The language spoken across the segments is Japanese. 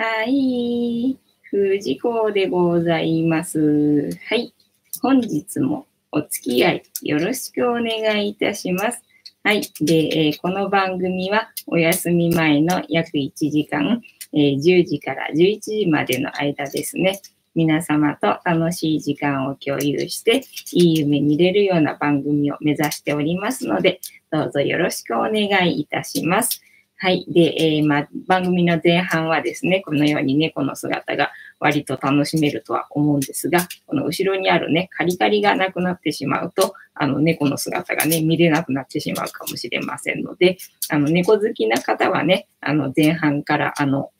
はい。藤子でございます。はい。本日もお付き合いよろしくお願いいたします。はい。で、えー、この番組はお休み前の約1時間、えー、10時から11時までの間ですね。皆様と楽しい時間を共有して、いい夢見れるような番組を目指しておりますので、どうぞよろしくお願いいたします。はい。で、えー、ま、番組の前半はですね、このように猫の姿が割と楽しめるとは思うんですが、この後ろにあるね、カリカリがなくなってしまうと、あの、猫の姿がね、見れなくなってしまうかもしれませんので、あの、猫好きな方はね、あの、前半から、あの、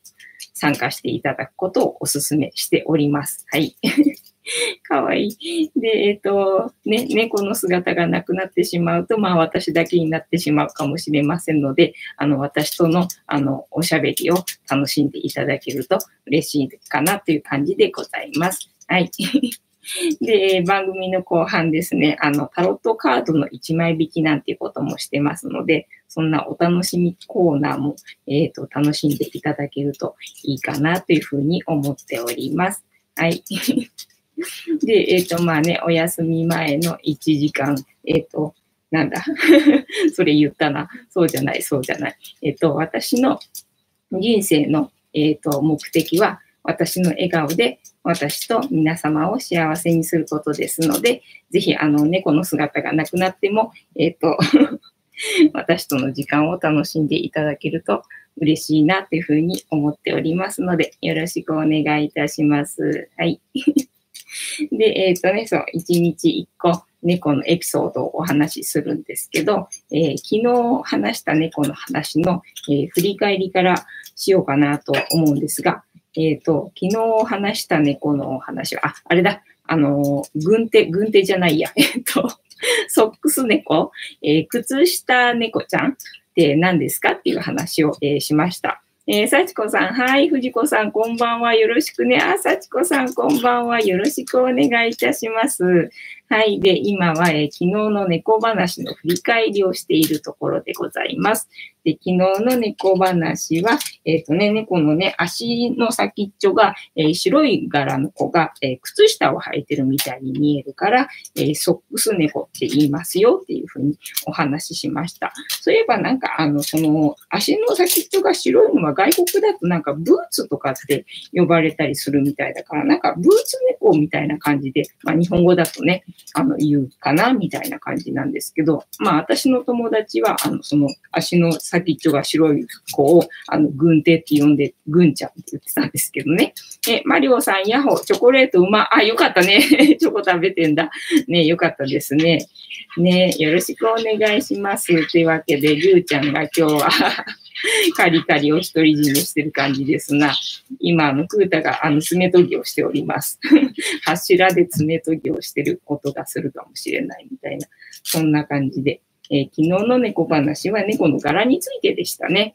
参加していただくことをお勧めしております。はい。かわいい。で、えっ、ー、と、ね、猫の姿がなくなってしまうと、まあ私だけになってしまうかもしれませんので、あの、私との、あの、おしゃべりを楽しんでいただけると嬉しいかなという感じでございます。はい。で、番組の後半ですね、あの、タロットカードの1枚引きなんていうこともしてますので、そんなお楽しみコーナーも、えっ、ー、と、楽しんでいただけるといいかなというふうに思っております。はい。で、えっ、ー、と、まあね、お休み前の1時間、えっ、ー、と、なんだ？それ言ったな。そうじゃない、そうじゃない。えっ、ー、と、私の人生の、えっ、と、目的は、私の笑顔で私と皆様を幸せにすることですので、ぜひ、あの、猫の姿がなくなっても、えっ、と 私との時間を楽しんでいただけると嬉しいなというふうに思っておりますので、よろしくお願いいたします。はい。で、えっ、ー、とね、そう、一日一個猫のエピソードをお話しするんですけど、えー、昨日話した猫の話の、えー、振り返りからしようかなと思うんですが、えっ、ー、と、昨日話した猫のお話は、あ、あれだ、あの、軍手、軍手じゃないや、えっ、と、ソックス猫、え靴下猫ちゃんって何ですかっていう話を、えしました。えー、幸子さん、はい、藤子さん、こんばんは。よろしくね。あ、幸子さん、こんばんは。よろしくお願いいたします。はい。で、今は、えー、昨日の猫話の振り返りをしているところでございます。で、昨日の猫話は、えっ、ー、とね、猫のね、足の先っちょが、えー、白い柄の子が、えー、靴下を履いてるみたいに見えるから、えソックス猫って言いますよっていうふうにお話ししました。そういえばなんか、あの、その、足の先っちょが白いのは外国だとなんかブーツとかって呼ばれたりするみたいだから、なんかブーツ猫みたいな感じで、まあ日本語だとね、あの、言うかな、みたいな感じなんですけど、まあ、私の友達は、あの、その、足の先っちょが白い子を、あの、軍手って呼んで、軍ちゃんって言ってたんですけどね。え、マリオさん、ヤホー、チョコレートうま、あ、よかったね。チョコ食べてんだ。ね、よかったですね。ね、よろしくお願いします。というわけで、りゅうちゃんが今日は カリカリを独り占めしてる感じですが、今、あの、クータが、あの、爪研ぎをしております。柱で爪研ぎをしてる音がするかもしれないみたいな、そんな感じで、えー、昨日の猫話は猫の柄についてでしたね。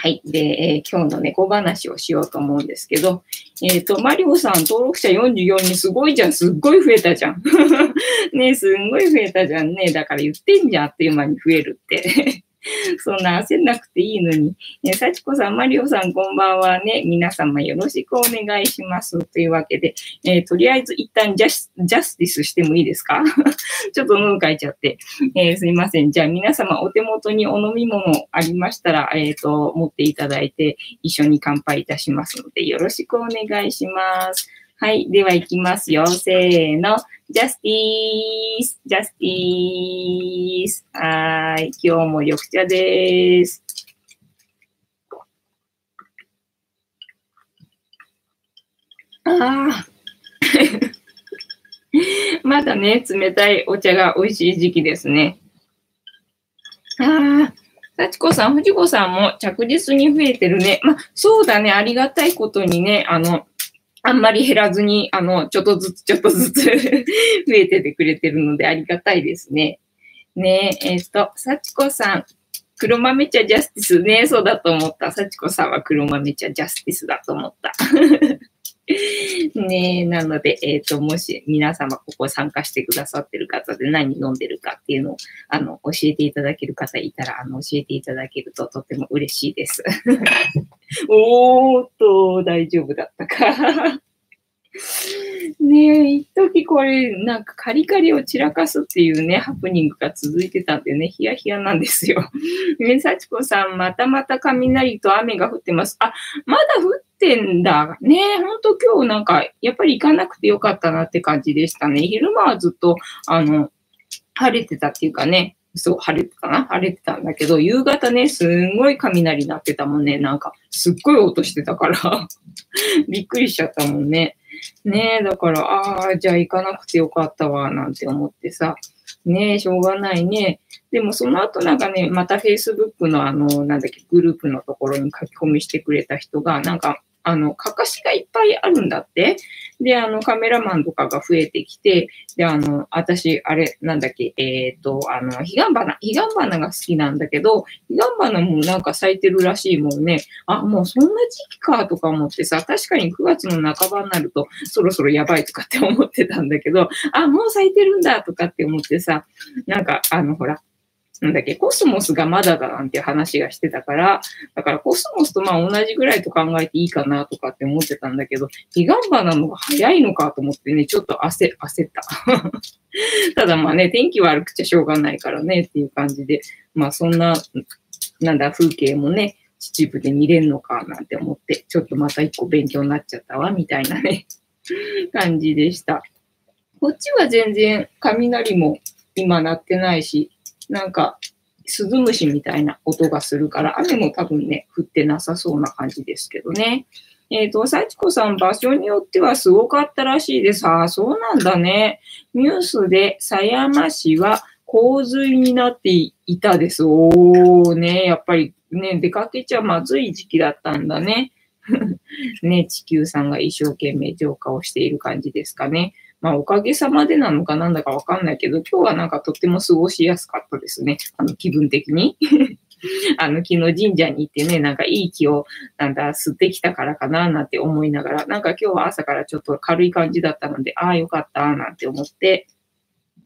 はい。で、えー、今日の猫話をしようと思うんですけど、えっ、ー、と、マリオさん登録者44人すごいじゃん。すっごい増えたじゃん。ねすんごい増えたじゃんね。だから言ってんじゃん。あっという間に増えるって。そんな焦んなくていいのに。え幸子さん、マリオさん、こんばんはね。皆様よろしくお願いします。というわけで、えー、とりあえず一旦ジャスジャスティスしてもいいですか？ちょっと喉かいちゃって、えー、すいません。じゃあ皆様お手元にお飲み物ありましたら、えっ、と、持っていただいて一緒に乾杯いたしますので、よろしくお願いします。はい。では行きますよ。せーの。ジャスティース、ジャスティース。はい。今日も緑茶です。ああ。まだね、冷たいお茶が美味しい時期ですね。ああ。幸子さん、藤子さんも着実に増えてるね。まあ、そうだね。ありがたいことにね、あの、あんまり減らずに、あの、ちょっとずつ ちょっとずつ 増えててくれてるのでありがたいですね。ねえ、えっ、ー、と、幸子さん、黒豆茶ジャスティスね、そうだと思った。幸子さんは黒豆茶ジャスティスだと思った。ねえ、なので、えっ、と、もし皆様ここ参加してくださってる方で何飲んでるかっていうのを、あの、教えていただける方いたら、あの、教えていただけるととても嬉しいです。おーっと、大丈夫だったか。ねえ、一時これ、なんかカリカリを散らかすっていうね、ハプニングが続いてたんでね、ヒヤヒヤなんですよ。ね、幸子さん、またまた雷と雨が降ってます。あ、まだ降ってんだ。ねほんと今日なんか、やっぱり行かなくてよかったなって感じでしたね。昼間はずっと、あの、晴れてたっていうかね、そう、晴れてたな晴れてたんだけど、夕方ね、すんごい雷鳴ってたもんね。なんか、すっごい音してたから びっくりしちゃったもんね。ねえ、だから、ああ、じゃあ行かなくてよかったわ、なんて思ってさ。ねえ、しょうがないね。でもその後なんかね、また Facebook のあの、なんだっけ、グループのところに書き込みしてくれた人が、なんか、あの、かかしがいっぱいあるんだって。で、あの、カメラマンとかが増えてきて、で、あの、私、あれ、なんだっけ、えっ、ー、と、あの、彼岸花、彼岸花が好きなんだけど、彼岸花もなんか咲いてるらしいもんね。あ、もうそんな時期かとか思ってさ、確かに9月の半ばになると、そろそろやばいとかって思ってたんだけど、あ、もう咲いてるんだとかって思ってさ、なんか、あの、ほら、なんだっけ、コスモスがまだだなんて話がしてたから、だからコスモスとまあ同じぐらいと考えていいかなとかって思ってたんだけど、彼岸花の方が早いのかと思ってね、ちょっと焦、焦った。ただまあね、天気悪くちゃしょうがないからねっていう感じで、まあそんな、なんだ、風景もね、秩父で見れるのかなんて思って、ちょっとまた一個勉強になっちゃったわ、みたいなね、感じでした。こっちは全然雷も今鳴ってないし、なんか、スズムシみたいな音がするから、雨も多分ね、降ってなさそうな感じですけどね。えっ、ー、と、幸子さん、場所によってはすごかったらしいです。ああ、そうなんだね。ニュースで狭山市は洪水になっていたです。おー、ね、やっぱりね、出かけちゃまずい時期だったんだね。ね、地球さんが一生懸命浄化をしている感じですかね。まあ、おかげさまでなのかなんだかわかんないけど、今日はなんかとっても過ごしやすかったですね。あの、気分的に。あの、昨日神社に行ってね、なんかいい気を、なんだ、吸ってきたからかな、なんて思いながら、なんか今日は朝からちょっと軽い感じだったので、ああ、よかった、なんて思って、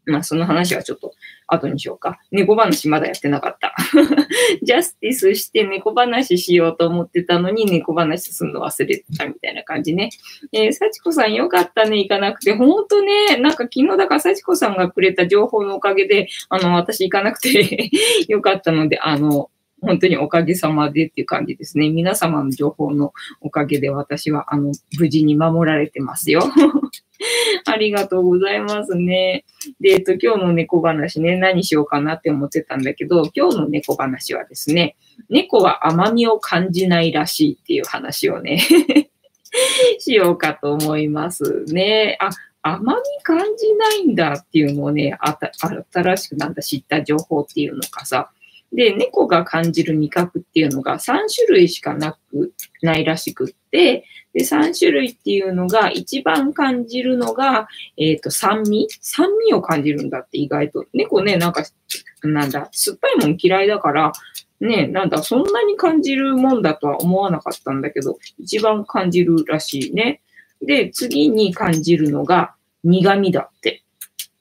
まあ、その話はちょっと後にしようか。猫話まだやってなかった。ジャスティスして猫話しようと思ってたのに猫話すんの忘れてたみたいな感じね。えー、幸子さんよかったね、行かなくて。ほんとね、なんか昨日だから幸子さんがくれた情報のおかげで、あの、私行かなくて よかったので、あの、本当におかげさまでっていう感じですね。皆様の情報のおかげで私は、あの、無事に守られてますよ。ありがとうございますね。で、えっと、今日の猫話ね、何しようかなって思ってたんだけど、今日の猫話はですね、猫は甘みを感じないらしいっていう話をね しようかと思いますね。あ、甘み感じないんだっていうのをね、あた新しくなんだ知った情報っていうのかさ、で、猫が感じる味覚っていうのが3種類しかなく、ないらしくって、で、3種類っていうのが、一番感じるのが、えっ、ー、と、酸味？酸味を感じるんだって意外と。猫ね、なんか、なんだ、酸っぱいもん嫌いだから、ね、なんだ、そんなに感じるもんだとは思わなかったんだけど、一番感じるらしいね。で、次に感じるのが苦味だって。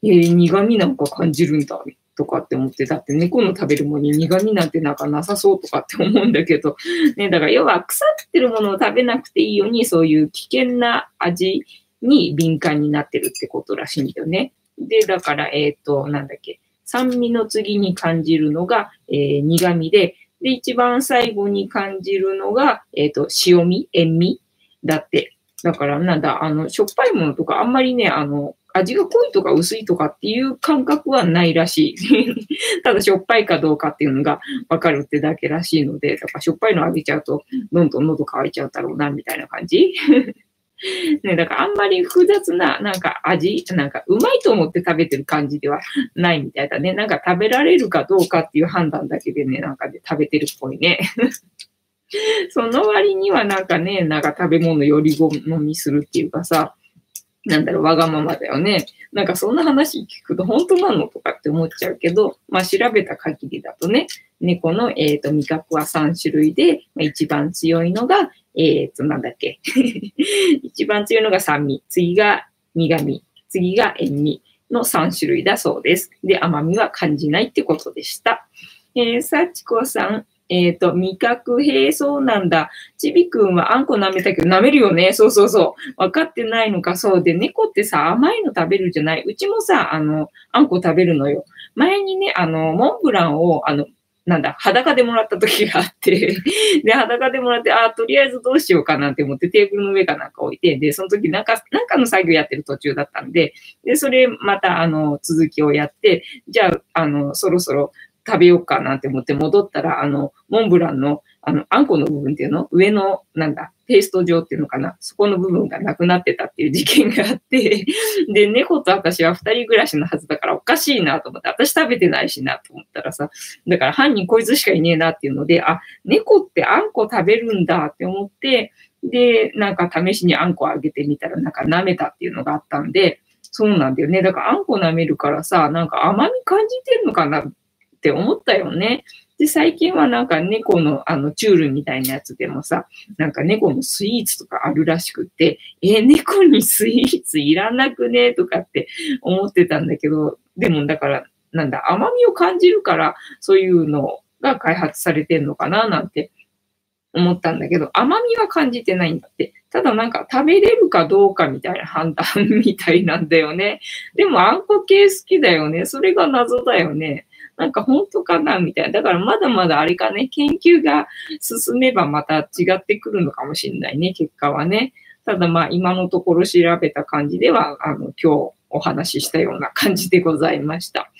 えー、苦味なんか感じるんだ。とかって思って、だって猫の食べるものに苦味なんてなんかなさそうとかって思うんだけど、ね、だから要は腐ってるものを食べなくていいように、そういう危険な味に敏感になってるってことらしいんだよね。で、だから、えっ、ー、と、なんだっけ、酸味の次に感じるのが、えー、苦味で、で、一番最後に感じるのが、えっ、ー、と、塩味、塩味だって。だから、なんだ、あの、しょっぱいものとかあんまりね、あの、味が濃いとか薄いとかっていう感覚はないらしい。ただしょっぱいかどうかっていうのがわかるってだけらしいので、だからしょっぱいのあげちゃうとどんどん喉乾いちゃうだろうな、みたいな感じ。ね、だからあんまり複雑ななんか味、なんかうまいと思って食べてる感じではないみたいだね。なんか食べられるかどうかっていう判断だけでね、なんかで食べてるっぽいね。その割にはなんかね、なんか食べ物より好みするっていうかさ、なんだろう、わがままだよね。なんかそんな話聞くと本当なのとかって思っちゃうけど、まあ調べた限りだとね、猫の、えーと、味覚は3種類で、まあ、一番強いのが、えっ、と、なんだっけ。一番強いのが酸味、次が苦味、次が塩味の3種類だそうです。で、甘みは感じないってことでした。えー、幸子さん、えっ、ー、と、味覚、へえ、そうなんだ。ちびくんはあんこ舐めたけど、舐めるよね。そうそうそう。分かってないのか、そうで、猫ってさ、甘いの食べるじゃない？うちもさ、あの、あんこ食べるのよ。前にね、あの、モンブランを、あの、なんだ、裸でもらった時があって で、裸でもらって、ああ、とりあえずどうしようかなって思ってテーブルの上かなんか置いて、で、その時なんか、なんかの作業やってる途中だったんで、で、それまた、あの、続きをやって、じゃあ、あの、そろそろ食べようかなって思って戻ったら、あの、モンブランの、あの、あんこの部分っていうの上の、なんだ、ペースト状っていうのかなそこの部分がなくなってたっていう事件があって で、猫と私は二人暮らしのはずだからおかしいなと思って、私食べてないしなと思ったらさ、だから犯人こいつしかいねえなっていうので、あ、猫ってあんこ食べるんだって思って、で、なんか試しにあんこあげてみたら、なんか舐めたっていうのがあったんで、そうなんだよね。だからあんこ舐めるからさ、なんか甘み感じてんのかなって思ったよね。で、最近はなんか猫のあのチュールみたいなやつでもさ、なんか猫のスイーツとかあるらしくって、え猫にスイーツいらなくねとかって思ってたんだけど、でもだから、なんだ、甘みを感じるから、そういうのが開発されてんのかななんて思ったんだけど、甘みは感じてないんだって。ただなんか食べれるかどうかみたいな判断みたいなんだよね。でもあんこ系好きだよね。それが謎だよね。なんか本当かなみたいな。だからまだまだあれかね、研究が進めばまた違ってくるのかもしれないね、結果はね。ただまあ今のところ調べた感じでは、あの、今日お話ししたような感じでございました。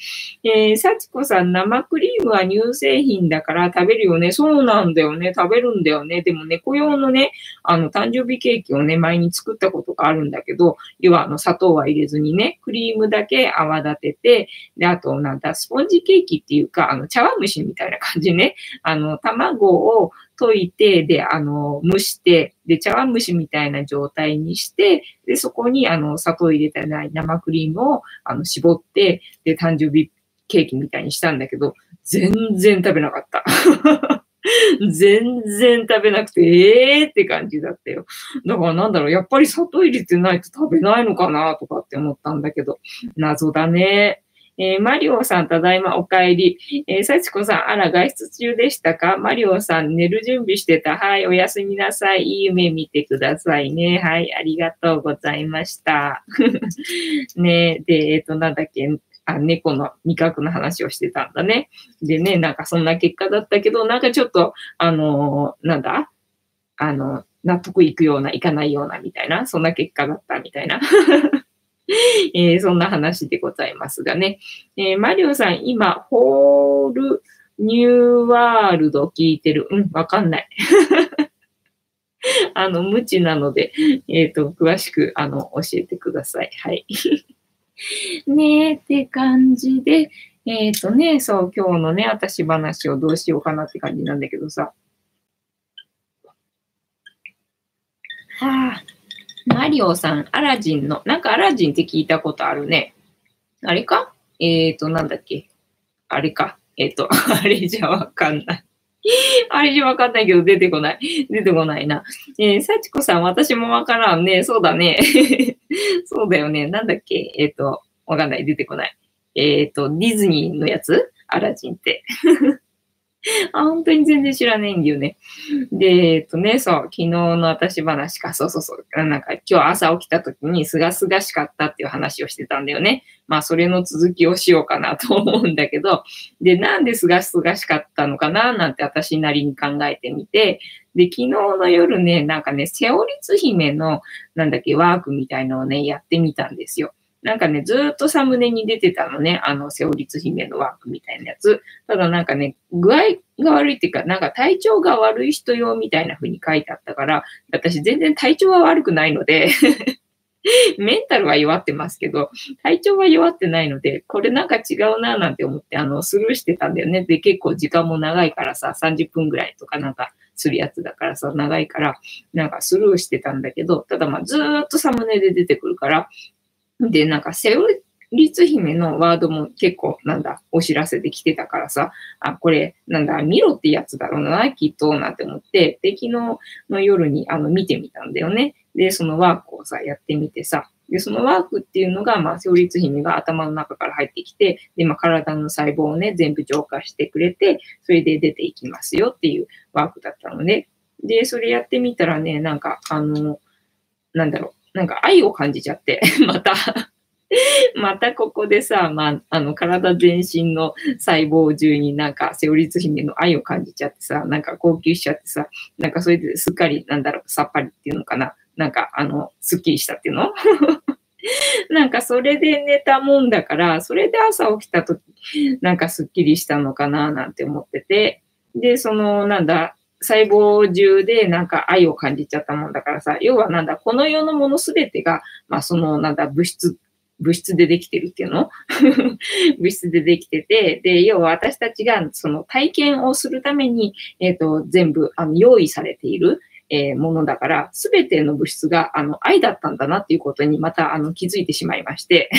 えー、幸子さん、生クリームは乳製品だから食べるよね。そうなんだよね。食べるんだよね。でも猫用のね、あの、誕生日ケーキをね、前に作ったことがあるんだけど、要はあの、砂糖は入れずにね、クリームだけ泡立てて、で、あと、なんだ、スポンジケーキっていうか、あの、茶碗蒸しみたいな感じね。あの、卵を溶いて、で、あの、蒸して、で、茶碗蒸しみたいな状態にして、で、そこに、あの、砂糖入れてない生クリームを、あの、絞って、で、誕生日ケーキみたいにしたんだけど、全然食べなかった。全然食べなくて、ええー、って感じだったよ。だからなんだろう、やっぱり砂糖入れてないと食べないのかなとかって思ったんだけど、謎だね。えー、マリオさん、ただいまお帰り。えー、幸子さん、あら、外出中でしたか？マリオさん、寝る準備してた。はい、おやすみなさい。いい夢見てくださいね。はい、ありがとうございました。ねで、えっ、ー、と、なんだっけ、あ、猫の味覚の話をしてたんだね。でね、なんかそんな結果だったけど、なんかちょっと、あのー、なんだ？あの、納得いくような、いかないような、みたいな、そんな結果だったみたいな。えー、そんな話でございますがね。えー、マリオさん、今、ホールニューワールド聞いてる。うん、わかんない。あの、無知なので、えっ、ー、と、詳しく、あの、教えてください。はい。ねえ、って感じで、えっ、ー、とね、そう、今日のね、私話をどうしようかなって感じなんだけどさ。はあ、マリオさん、アラジンの、なんかアラジンって聞いたことあるね。あれか？えっ、ー、と、なんだっけ？あれか。えっ、ー、と、あれじゃわかんない。あれじゃわかんないけど出てこない。出てこないな。えー、幸子さん、私もわからんね。そうだね。そうだよね。なんだっけ？えっ、ー、と、わかんない。出てこない。えっ、ー、と、ディズニーのやつ？アラジンって。あ、本当に全然知らないんだよね。で、えっとね、そう、昨日の私話か、そうそうそう、なんか今日朝起きた時にすがすがしかったっていう話をしてたんだよね。まあ、それの続きをしようかなと思うんだけど、で、なんですがすがしかったのかななんて私なりに考えてみて、で、昨日の夜ね、なんかね、セオリツ姫の、なんだっけ、ワークみたいのをね、やってみたんですよ。なんかね、ずっとサムネに出てたのね、あの、セオリツ姫のワークみたいなやつ。ただなんかね、具合が悪いっていうか、なんか体調が悪い人用みたいな風に書いてあったから、私全然体調は悪くないので メンタルは弱ってますけど、体調は弱ってないので、これなんか違うななんて思って、あの、スルーしてたんだよね。で、結構時間も長いからさ、30分ぐらいとかなんかするやつだからさ、長いから、なんかスルーしてたんだけど、ただまあずーっとサムネで出てくるから、で、なんかセオリ、律姫のワードも結構、なんだ、お知らせで来てたからさ、あ、これ、なんだ、見ろってやつだろうな、きっと、なんて思って、で、昨日の夜に、あの、見てみたんだよね。で、そのワークをさ、やってみてさ、で、そのワークっていうのが、まあ、勝率姫が頭の中から入ってきて、で、まあ、体の細胞をね、全部浄化してくれて、それで出ていきますよっていうワークだったのね。で、それやってみたらね、なんか、あの、なんだろう、なんか愛を感じちゃって、また。またここでさ、まあ、あの、体全身の細胞中になんか、セオリツ姫の愛を感じちゃってさ、なんか号泣しちゃってさ、なんかそれですっかり、なんだろう、さっぱりっていうのかな。なんか、あの、すっきりしたっていうの？なんかそれで寝たもんだから、それで朝起きたとき、なんかすっきりしたのかななんて思ってて、で、その、なんだ、細胞中でなんか愛を感じちゃったもんだからさ、要はなんだ、この世のものすべてが、まあそのなんだ、物質、物質でできてるっていうの？物質でできてて、で、要は私たちがその体験をするために、えっ、ー、と、全部あの用意されている。えー、ものだから、すべての物質が、あの、愛だったんだなっていうことにまた、あの、気づいてしまいまして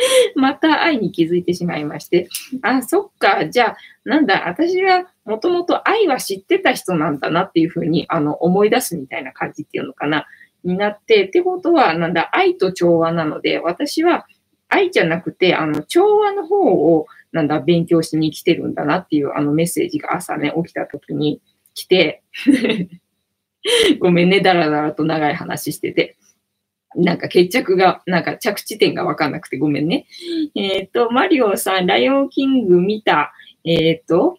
また愛に気づいてしまいまして、あ、そっか、じゃあ、なんだ、私はもともと愛は知ってた人なんだなっていうふうに、あの、思い出すみたいな感じっていうのかな、になって、ってことは、なんだ、愛と調和なので、私は愛じゃなくて、あの、調和の方を、なんだ、勉強しに来てるんだなっていう、あの、メッセージが朝ね、起きた時に来て。ごめんね、だらだらと長い話してて。なんか決着が、なんか着地点がわかんなくてごめんね。えっ、ー、と、マリオさん、ライオンキング見た、えっ、ー、と、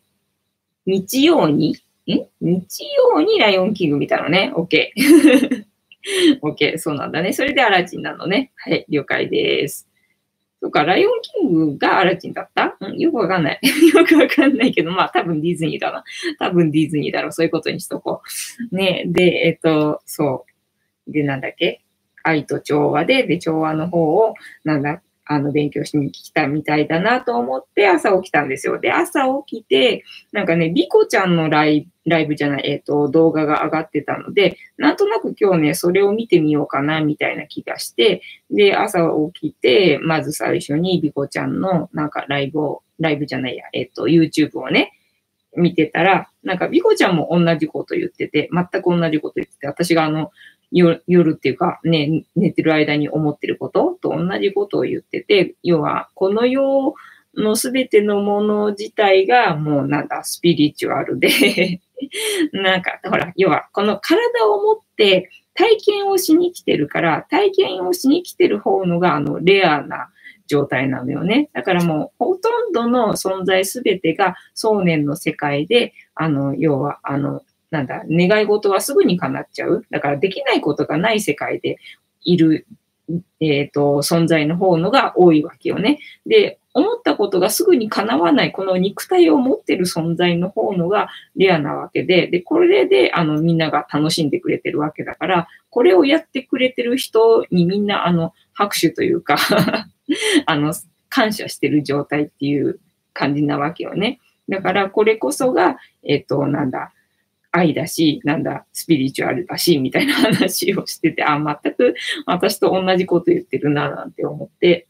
日曜に、ん？日曜にライオンキング見たのね。OK。OK、そうなんだね。それでアラジンなのね。はい、了解です。そっか、ライオンキングがアラジンだった？うん、よくわかんない。よくわかんないけど、まあ多分ディズニーだな。多分ディズニーだろう。そういうことにしとこう。ねで、えっ、と、そう。で、なんだっけ？愛と調和で、で、調和の方を、なんだ、あの、勉強しに来たみたいだなと思って朝起きたんですよ。で、朝起きて、なんかね、リコちゃんのライライブじゃない、えっ、ー、と、動画が上がってたので、なんとなく今日ね、それを見てみようかな、みたいな気がして、で、朝起きて、まず最初にリコちゃんのなんかライブを、ライブじゃないや、えっ、ー、と、YouTube をね、見てたら、なんか、ビコちゃんも同じこと言ってて、全く同じこと言ってて、私があの、夜っていうか、ね、寝てる間に思ってることと同じことを言ってて、要は、この世のすべてのもの自体がもうなんだ、スピリチュアルで なんか、ほら、要は、この体を持って体験をしに来てるから、体験をしに来てる方のが、あの、レアな状態なのよね。だからもう、ほとんどの存在すべてが想念の世界で、あの、要は、あの、なんだ、願い事はすぐに叶っちゃう。だからできないことがない世界でいる、えっ、ー、と、存在の方のが多いわけよね。で、思ったことがすぐに叶わない、この肉体を持ってる存在の方のがレアなわけで、で、これで、あの、みんなが楽しんでくれてるわけだから、これをやってくれてる人にみんな、あの、拍手というか あの、感謝してる状態っていう感じなわけよね。だから、これこそが、えっ、ー、と、なんだ、愛だし、なんだ、スピリチュアルだし、みたいな話をしてて、あ、全く私と同じこと言ってるな、なんて思って。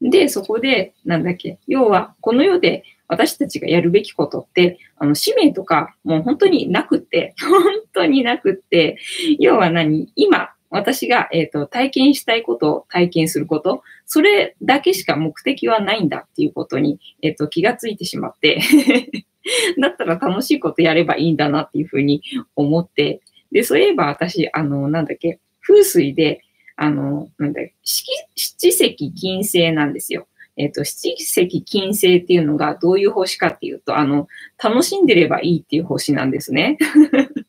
で、そこで、なんだっけ、要は、この世で私たちがやるべきことって、あの、使命とか、もう本当になくって、本当になくって、要は何今、私が、えっ、ー、と、体験したいことを体験すること、それだけしか目的はないんだっていうことに、えっ、ー、と、気がついてしまって だったら楽しいことやればいいんだなっていうふうに思って、で、そういえば私、あの、なんだっけ、風水で、あの、なんだっけ七石金星なんですよ。えっ、ー、と、七石金星っていうのがどういう星かっていうと、あの、楽しんでればいいっていう星なんですね。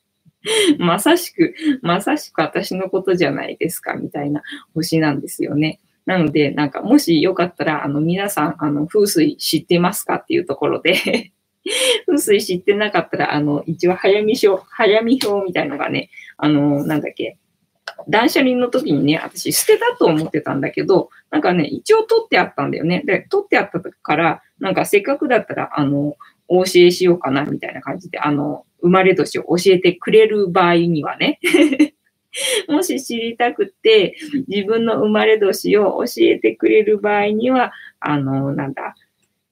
まさしく、まさしく私のことじゃないですか、みたいな星なんですよね。なので、なんか、もしよかったら、あの、皆さん、あの、風水知ってますかっていうところで風水知ってなかったら、あの、一応早見表、早見表みたいのがね、あの、なんだっけ、断捨離の時にね、私捨てたと思ってたんだけど、なんかね、一応取ってあったんだよね。で、取ってあったから、なんかせっかくだったら、あの、お教えしようかな、みたいな感じで、あの、生まれ年を教えてくれる場合にはね もし知りたくて、自分の生まれ年を教えてくれる場合には、あの、なんだ、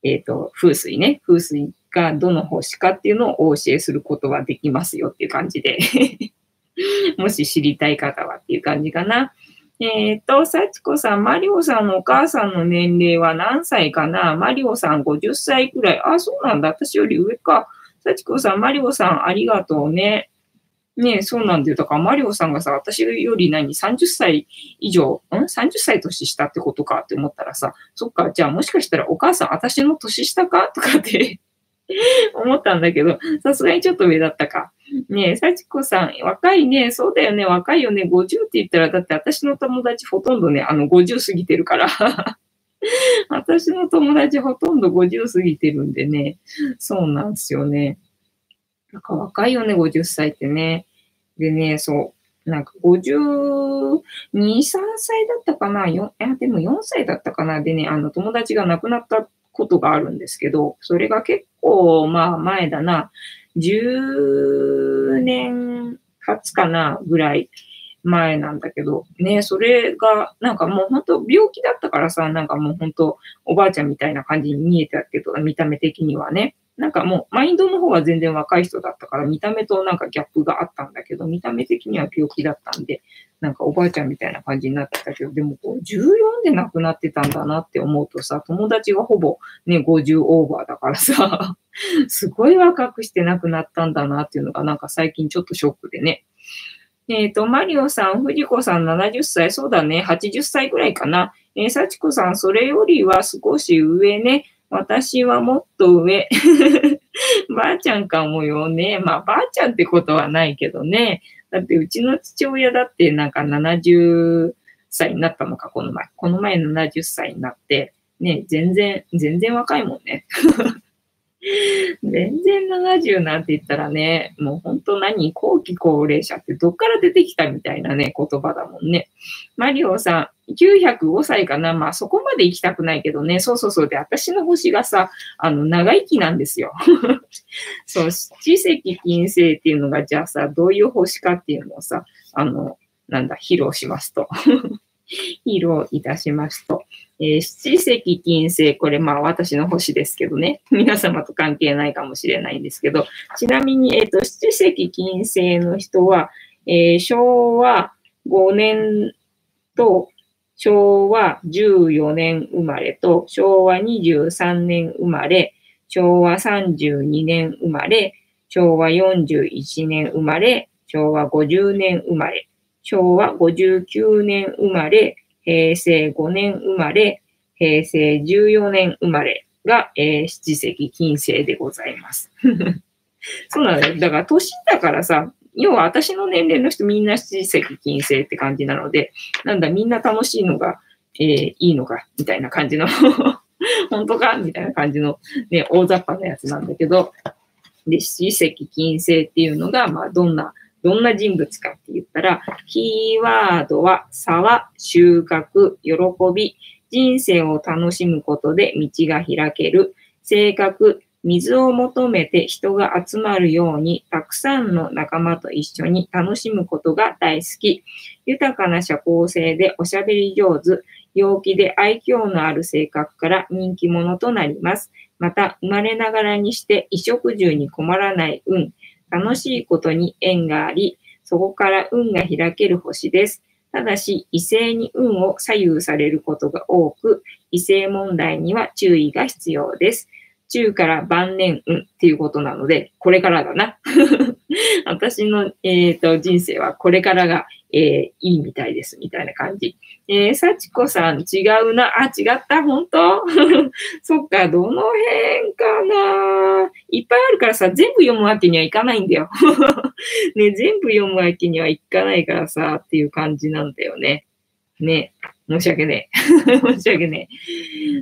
えっ、ー、と、風水ね。風水がどの星かっていうのをお教えすることはできますよっていう感じで もし知りたい方はっていう感じかな。えっ、ー、と、幸子さん、マリオさんのお母さんの年齢は何歳かな？マリオさん50歳くらい。あ、そうなんだ。私より上か。幸子さん、マリオさん、ありがとうね。ねそうなんだよ。だから、マリオさんがさ、私より何 ?30 歳以上、ん ?30 歳年下ってことかって思ったらさ、そっか、じゃあもしかしたらお母さん、私の年下か？とかって 思ったんだけど、さすがにちょっと上だったか。ねえ、幸子さん、若いね、そうだよね、若いよね、50って言ったら、だって私の友達ほとんどね、あの、50過ぎてるから 私の友達ほとんど50過ぎてるんでね、そうなんですよね。なんか若いよね、50歳ってね。でね、そう。なんか52、3歳だったかな ?4、い、でも4歳だったかなでね、あの、友達が亡くなったことがあるんですけど、それが結構、まあ前だな。10年経つかなぐらい前なんだけど、ね、それが、なんかもう本当病気だったからさ、なんかもう本当おばあちゃんみたいな感じに見えたけど、見た目的にはね。なんかもう、マインドの方は全然若い人だったから、見た目となんかギャップがあったんだけど、見た目的には病気だったんで、なんかおばあちゃんみたいな感じになってたけど、でもこう、14で亡くなってたんだなって思うとさ、友達がほぼね、50オーバーだからさ、すごい若くして亡くなったんだなっていうのがなんか最近ちょっとショックでね。えっ、ー、と、マリオさん、藤子さん70歳、そうだね、80歳ぐらいかな。えー、幸子さん、それよりは少し上ね。私はもっと上。ばあちゃんかもよね。まあ、ばあちゃんってことはないけどね。だってうちの父親だってなんか70歳になったのか、この前。この前70歳になって、ね、全然、全然若いもんね。全然70なんて言ったらね、もう本当何後期高齢者ってどっから出てきたみたいなね、言葉だもんね。マリオさん、905歳かなまあそこまで行きたくないけどね。そうそうそう。で、私の星がさ、あの、長生きなんですよ。そう、七石金星っていうのがじゃあさ、どういう星かっていうのをさ、あの、なんだ、披露しますと。披露いたしますと。えー、七石金星、これまあ私の星ですけどね。皆様と関係ないかもしれないんですけど、ちなみに、えっ、ー、と、七石金星の人は、えー、昭和5年と昭和14年生まれと昭和23年生まれ、昭和32年生まれ、昭和41年生まれ、昭和50年生まれ、昭和59年生まれ、平成5年生まれ、平成14年生まれが、えー、七石金星でございます。そうなんだよ。だから年だからさ、要は私の年齢の人みんな七石金星って感じなので、なんだみんな楽しいのが、えー、いいのか、みたいな感じの 本当かみたいな感じの、ね、大雑把なやつなんだけど、で、七石金星っていうのが、まあ、どんなどんな人物かって言ったら、キーワードは、差収穫、喜び、人生を楽しむことで道が開ける、性格、水を求めて人が集まるように、たくさんの仲間と一緒に楽しむことが大好き。豊かな社交性でおしゃべり上手、陽気で愛嬌のある性格から人気者となります。また、生まれながらにして衣食住に困らない運、楽しいことに縁があり、そこから運が開ける星です。ただし、異性に運を左右されることが多く、異性問題には注意が必要です。中から晩年運っていうことなので、これからだな。私の、えーと、人生はこれからが、えー、いいみたいです、みたいな感じ。えー、幸子さん、違うな。あ、違った、本当？そっか、どの辺かな？いっぱいあるからさ、全部読むわけにはいかないんだよ。ね、全部読むわけにはいかないからさ、っていう感じなんだよね。ね、申し訳ねえ。申し訳ね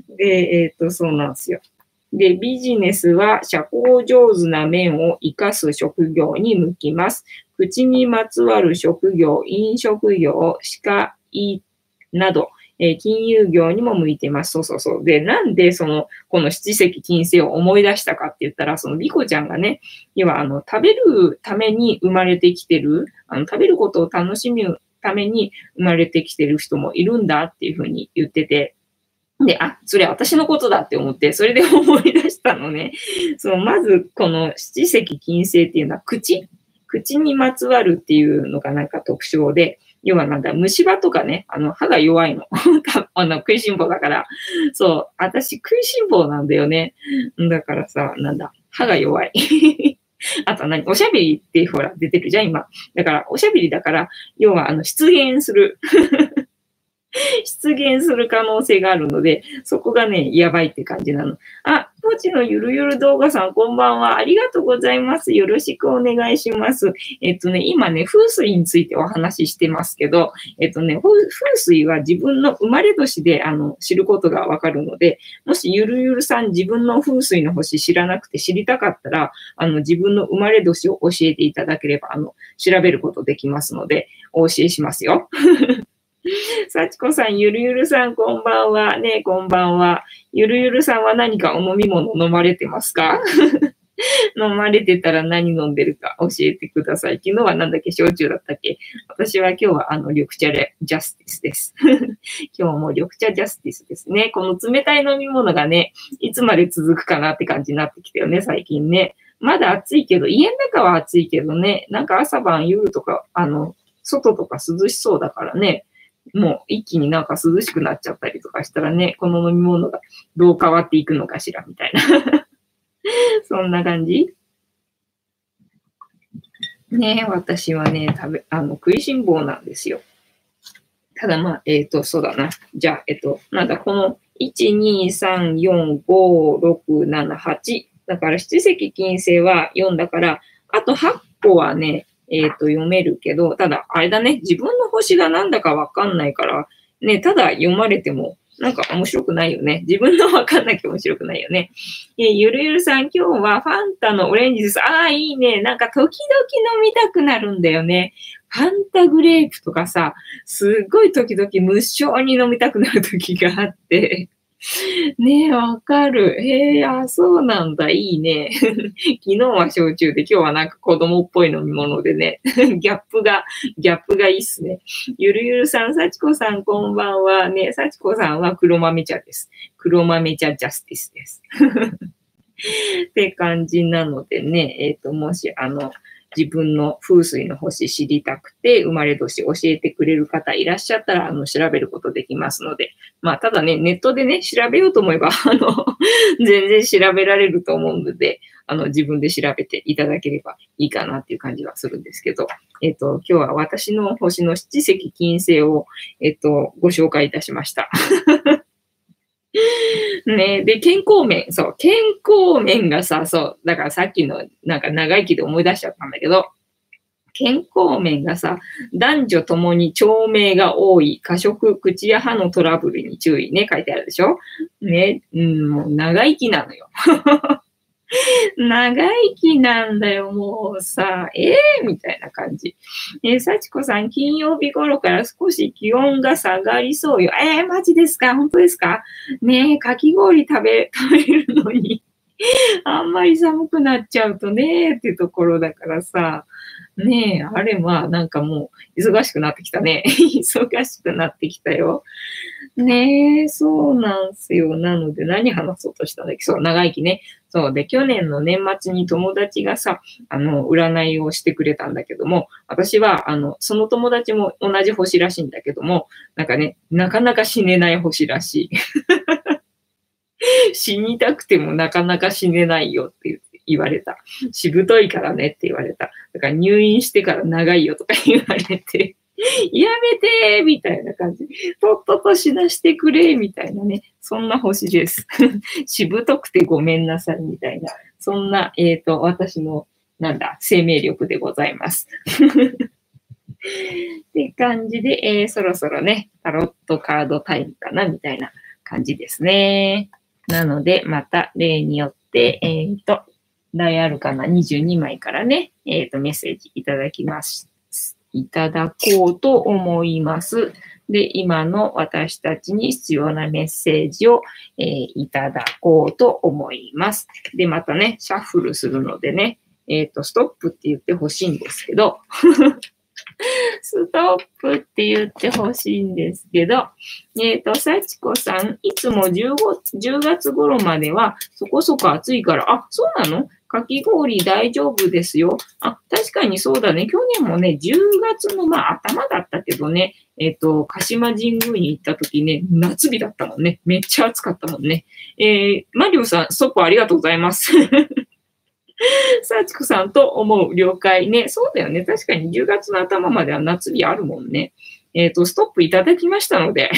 え。で、えっ、ー、と、そうなんですよ。で、ビジネスは社交上手な面を活かす職業に向きます。口にまつわる職業、飲食業、歯科医など、えー、金融業にも向いてます。そうそうそう。で、なんでその、この七石金星を思い出したかって言ったら、そのリコちゃんがね、要はあの、食べるために生まれてきてる、あの、食べることを楽しむために生まれてきてる人もいるんだっていうふうに言ってて、で、あ、それ私のことだって思って、それで思い出したのね。その、まず、この七石金星っていうのは口？口にまつわるっていうのがなんか特徴で、要はなんだ、虫歯とかね、あの、歯が弱いの。あの、食いしん坊だから。そう、私食いしん坊なんだよね。だからさ、なんだ、歯が弱い。あと何？おしゃべりってほら出てるじゃん、今。だから、おしゃべりだから、要は、あの、出現する。出現する可能性があるので、そこがね、やばいって感じなの。あ、ポチのゆるゆる動画さん、こんばんは。ありがとうございます。よろしくお願いします。えっとね、今ね、風水についてお話ししてますけど、えっとね、風水は自分の生まれ年で、あの、知ることがわかるので、もしゆるゆるさん自分の風水の星知らなくて知りたかったら、あの、自分の生まれ年を教えていただければ、あの、調べることできますので、お教えしますよ。幸子さん、ゆるゆるさん、こんばんは。ねえこんばんは。ゆるゆるさんは何かお飲み物飲まれてますか？飲まれてたら何飲んでるか教えてください。昨日は何だっけ？焼酎だったっけ？私は今日はあの緑茶でジャスティスです。今日も緑茶ジャスティスですね。この冷たい飲み物がね、いつまで続くかなって感じになってきたよね、最近ね。まだ暑いけど、家の中は暑いけどね、なんか朝晩夜とか、あの、外とか涼しそうだからね、もう一気になんか涼しくなっちゃったりとかしたらね、この飲み物がどう変わっていくのかしらみたいな そんな感じ？ね私はね、食べ、あの、食いしん坊なんですよ。ただまあ、えっ、ー、と、そうだな。じゃあ、えっ、ー、と、なんだ、この、1、2、3、4、5、6、7、8。だから、七石金星は4だから、あと8個はね、えっ、ー、と、読めるけど、ただ、あれだね、自分の星がなんだかわかんないから、ね、ただ読まれても、なんか面白くないよね。自分のわかんなきゃ面白くないよね。えゆるゆるさん、今日はファンタのオレンジです。ああ、いいね。なんか時々飲みたくなるんだよね。ファンタグレープとかさ、すっごい時々無性に飲みたくなる時があって。ねえ、わかる。へえ、あ、そうなんだ。いいね。昨日は焼酎で、今日はなんか子供っぽい飲み物でね。ギャップが、ギャップがいいっすね。ゆるゆるさん、さちこさん、こんばんは。ね、さちこさんは黒豆茶です。黒豆茶ジャスティスです。って感じなのでね、えっ、ー、と、もし、あの、自分の風水の星知りたくて、生まれ年教えてくれる方いらっしゃったら、あの、調べることできますので。まあ、ただね、ネットでね、調べようと思えば、あの、全然調べられると思うので、あの、自分で調べていただければいいかなっていう感じはするんですけど、えっ、と、今日は私の星の七石金星を、えっ、と、ご紹介いたしました。ねで、健康面、そう、健康面がさ、そう、だからさっきのなんか長生きで思い出しちゃったんだけど、健康面がさ、男女ともに長命が多い、過食、口や歯のトラブルに注意ね、書いてあるでしょ？ね、うん、もう長生きなのよ。長生きなんだよ、もうさ、ええー、みたいな感じ。えー、幸子さん、金曜日頃から少し気温が下がりそうよ。えー、マジですか？本当ですか？ねえ、かき氷食べ、食べるのにあんまり寒くなっちゃうとねっていうところだからさ、ねえ、あれまあなんかもう忙しくなってきたね。忙しくなってきたよ。ねえ、そうなんすよ。なので何話そうとしたんだっけ？そう、長生きね。そうで、去年の年末に友達がさ、あの、占いをしてくれたんだけども、私は、あの、その友達も同じ星らしいんだけども、なんかね、なかなか死ねない星らしい。死にたくてもなかなか死ねないよって言われた。しぶといからねって言われた。だから入院してから長いよとか言われて。やめてみたいな感じ。とっととしなしてくれみたいなね。そんな星です。しぶとくてごめんなさいみたいな。そんな、えっ、ー、と、私の、なんだ、生命力でございます。って感じで、えー、そろそろね、タロットカードタイムかなみたいな感じですね。なので、また例によって、えっ、ー、と、大あるかな22枚からね、えっ、と、メッセージいただきます。いただこうと思います。で、今の私たちに必要なメッセージを、えー、いただこうと思います。で、またね、シャッフルするのでね、えっ、ー、と、ストップって言ってほしいんですけど、ストップって言ってほしいんですけど、えっ、ー、と、幸子さん、いつも 15, 10月頃まではそこそこ暑いから、あ、そうなの？かき氷大丈夫ですよ。あ、確かにそうだね。去年もね、10月のまあ頭だったけどね、えっ、ー、と、鹿島神宮に行った時ね、夏日だったもんね。めっちゃ暑かったもんね。えー、マリオさん、ストップありがとうございます。サチコさんと思う了解ね。そうだよね。確かに10月の頭までは夏日あるもんね。えっ、ー、と、ストップいただきましたので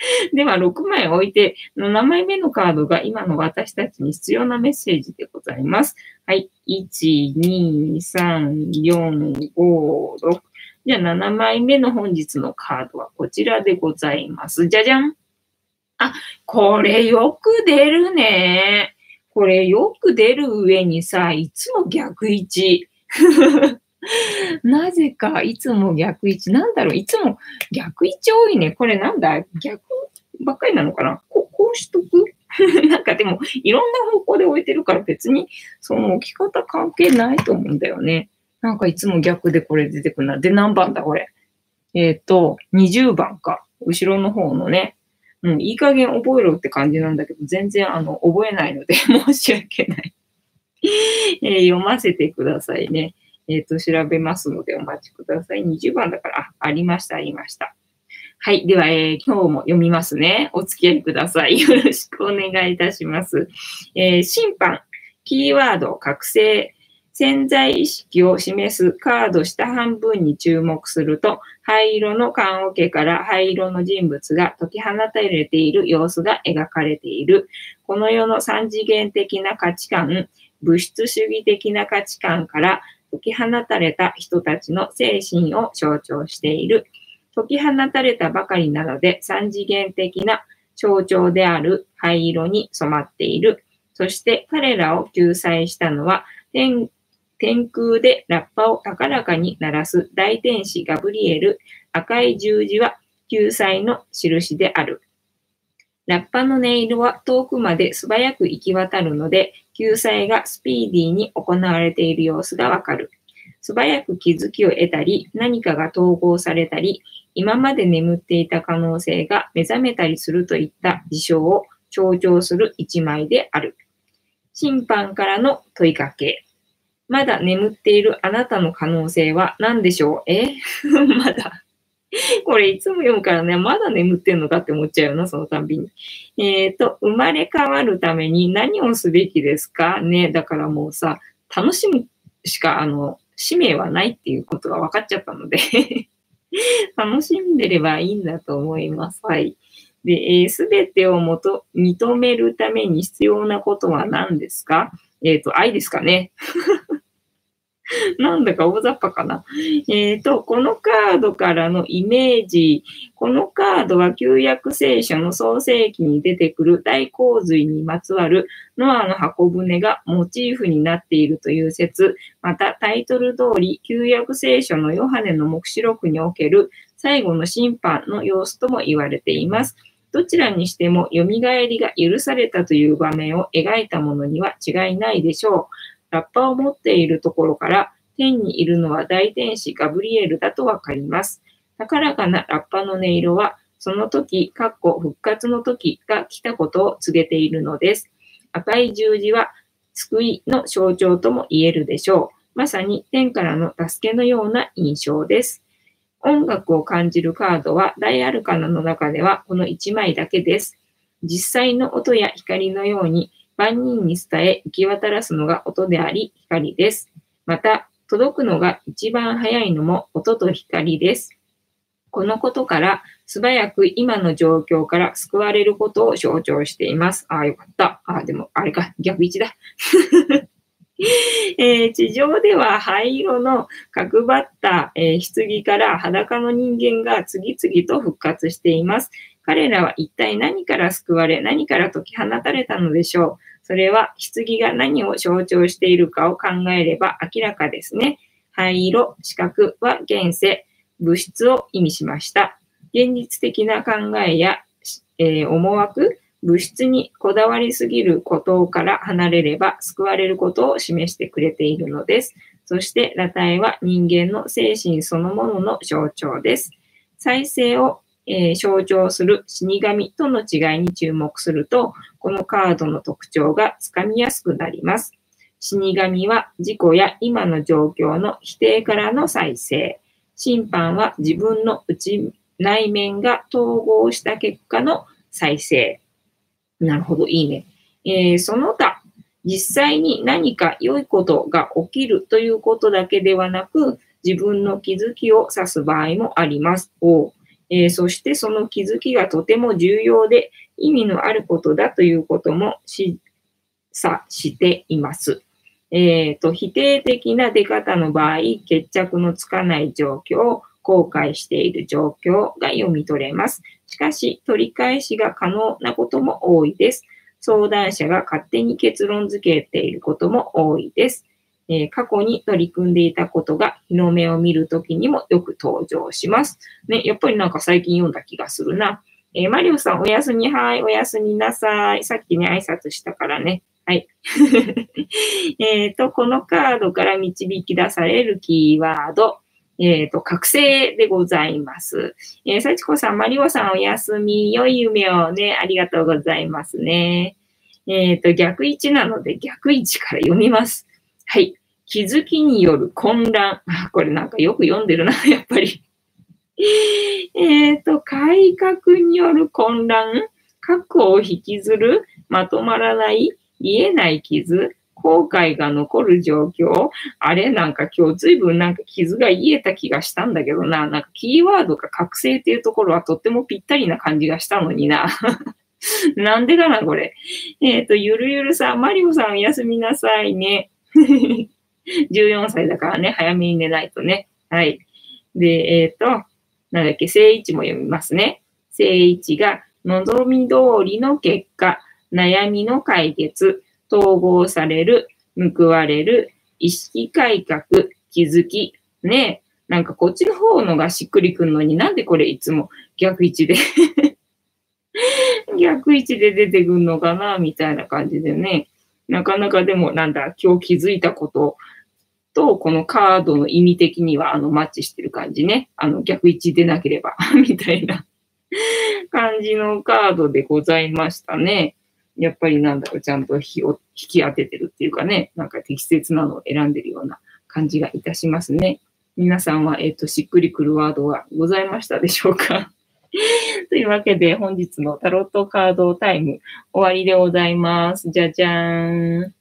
では、6枚置いて、7枚目のカードが今の私たちに必要なメッセージでございます。はい。1、2、3、4、5、6。じゃあ、7枚目の本日のカードはこちらでございます。じゃじゃん。あ、これよく出るね。これよく出る上にさ、いつも逆位置。なぜかいつも逆位置。なんだろういつも逆位置多いね。これなんだ？逆ばっかりなのかな？ここうしとく？なんかでも、いろんな方向で置いてるから別にその置き方関係ないと思うんだよね。なんかいつも逆でこれ出てくるな。で、何番だ？これ。えっ、ー、と、20番か。後ろの方のね、う、いい加減覚えろって感じなんだけど、全然あの、覚えないので 申し訳ないえー、読ませてくださいね。えっ、ー、と、調べますのでお待ちください。20番だから、あ、ありました、ありました。はい。では、えー、今日も読みますね。お付き合いください。よろしくお願いいたします。えー、審判、キーワード、覚醒、潜在意識を示すカード下半分に注目すると、灰色の棺桶から灰色の人物が解き放たれている様子が描かれている。この世の三次元的な価値観、物質主義的な価値観から解き放たれた人たちの精神を象徴している。解き放たれたばかりなので三次元的な象徴である灰色に染まっている。そして彼らを救済したのは天天空でラッパを高らかに鳴らす大天使ガブリエル、赤い十字は救済の印である。ラッパの音色は遠くまで素早く行き渡るので、救済がスピーディーに行われている様子がわかる。素早く気づきを得たり、何かが統合されたり、今まで眠っていた可能性が目覚めたりするといった事象を象徴する一枚である。審判からの問いかけ。まだ眠っているあなたの可能性は何でしょう？え？まだ これいつも読むからね、まだ眠ってんのかって思っちゃうよな、そのたんびに。えっ、ー、と、生まれ変わるために何をすべきですか？ね。だからもうさ、楽しむしか、あの、使命はないっていうことが分かっちゃったので 楽しんでればいいんだと思います。はい。で、す、え、べ、てをもと認めるために必要なことは何ですか？えっ、ー、と、愛ですかね。なんだか大雑把かな。えっ、ー、と、このカードからのイメージ。このカードは旧約聖書の創世記に出てくる大洪水にまつわるノアの箱舟がモチーフになっているという説。またタイトル通り旧約聖書のヨハネの目視録における最後の審判の様子とも言われています。どちらにしても蘇りが許されたという場面を描いたものには違いないでしょう。ラッパを持っているところから天にいるのは大天使ガブリエルだとわかります。高らかなラッパの音色は、その時、かっこ復活の時が来たことを告げているのです。赤い十字は救いの象徴とも言えるでしょう。まさに天からの助けのような印象です。音楽を感じるカードは大アルカナの中ではこの1枚だけです。実際の音や光のように万人に伝え行き渡らすのが音であり光です。また、届くのが一番早いのも音と光です。このことから素早く今の状況から救われることを象徴しています。ああ、よかった。ああ、でも、あれか、逆位置だ。えー、地上では灰色の角張った、えー、棺から裸の人間が次々と復活しています。彼らは一体何から救われ、何から解き放たれたのでしょう。それは棺が何を象徴しているかを考えれば明らかですね。灰色、四角は現世、物質を意味しました。現実的な考えや、えー、思惑、物質にこだわりすぎることから離れれば救われることを示してくれているのです。そして裸体は人間の精神そのものの象徴です。再生を、えー、象徴する死神との違いに注目すると、このカードの特徴がつかみやすくなります。死神は自己や今の状況の否定からの再生。審判は自分の内内面が統合した結果の再生。なるほど、いいね。えー、その他、実際に何か良いことが起きるということだけではなく、自分の気づきを指す場合もあります。おえー、そしてその気づきがとても重要で意味のあることだということも示唆しています。えーと、否定的な出方の場合、決着のつかない状況、後悔している状況が読み取れます。しかし、取り返しが可能なことも多いです。相談者が勝手に結論付けていることも多いです。え、過去に取り組んでいたことが日の目を見るときにもよく登場します。ね、やっぱりなんか最近読んだ気がするな。えー、マリオさんおやすみ、はい、おやすみなさい。さっきね、挨拶したからね。はい。えっと、このカードから導き出されるキーワード、えっ、ー、と、覚醒でございます。えー、幸子さん、マリオさんおやすみ、良い夢をね、ありがとうございますね。えっ、ー、と、逆位置なので逆位置から読みます。はい。気づきによる混乱。これなんかよく読んでるな、やっぱり。えっと、改革による混乱。過去を引きずる。まとまらない。癒えない傷。後悔が残る状況あれなんか今日随分なんか傷が癒えた気がしたんだけどな。なんかキーワードが覚醒っていうところはとってもぴったりな感じがしたのにな。なんでかな、これ。えっ、ー、と、ゆるゆるさん、マリオさんおやすみなさいね。14歳だからね、早めに寝ないとね。はい。で、えっ、ー、と、なんだっけ、正位置も読みますね。正位置が、望み通りの結果、悩みの解決、統合される、報われる、意識改革、気づき。ねなんかこっちの方のがしっくりくんのになんでこれいつも逆位置で 逆位置で出てくんのかなみたいな感じでね。なかなかでもなんだ、今日気づいたことと、このカードの意味的にはあのマッチしてる感じね。あの逆位置でなければ みたいな感じのカードでございましたね。やっぱりなんだろう、ちゃんと火を引き当ててるっていうかね、なんか適切なのを選んでるような感じがいたしますね。皆さんは、えっ、ー、と、しっくりくるワードはございましたでしょうか？というわけで、本日のタロットカードタイム終わりでございます。じゃじゃーん。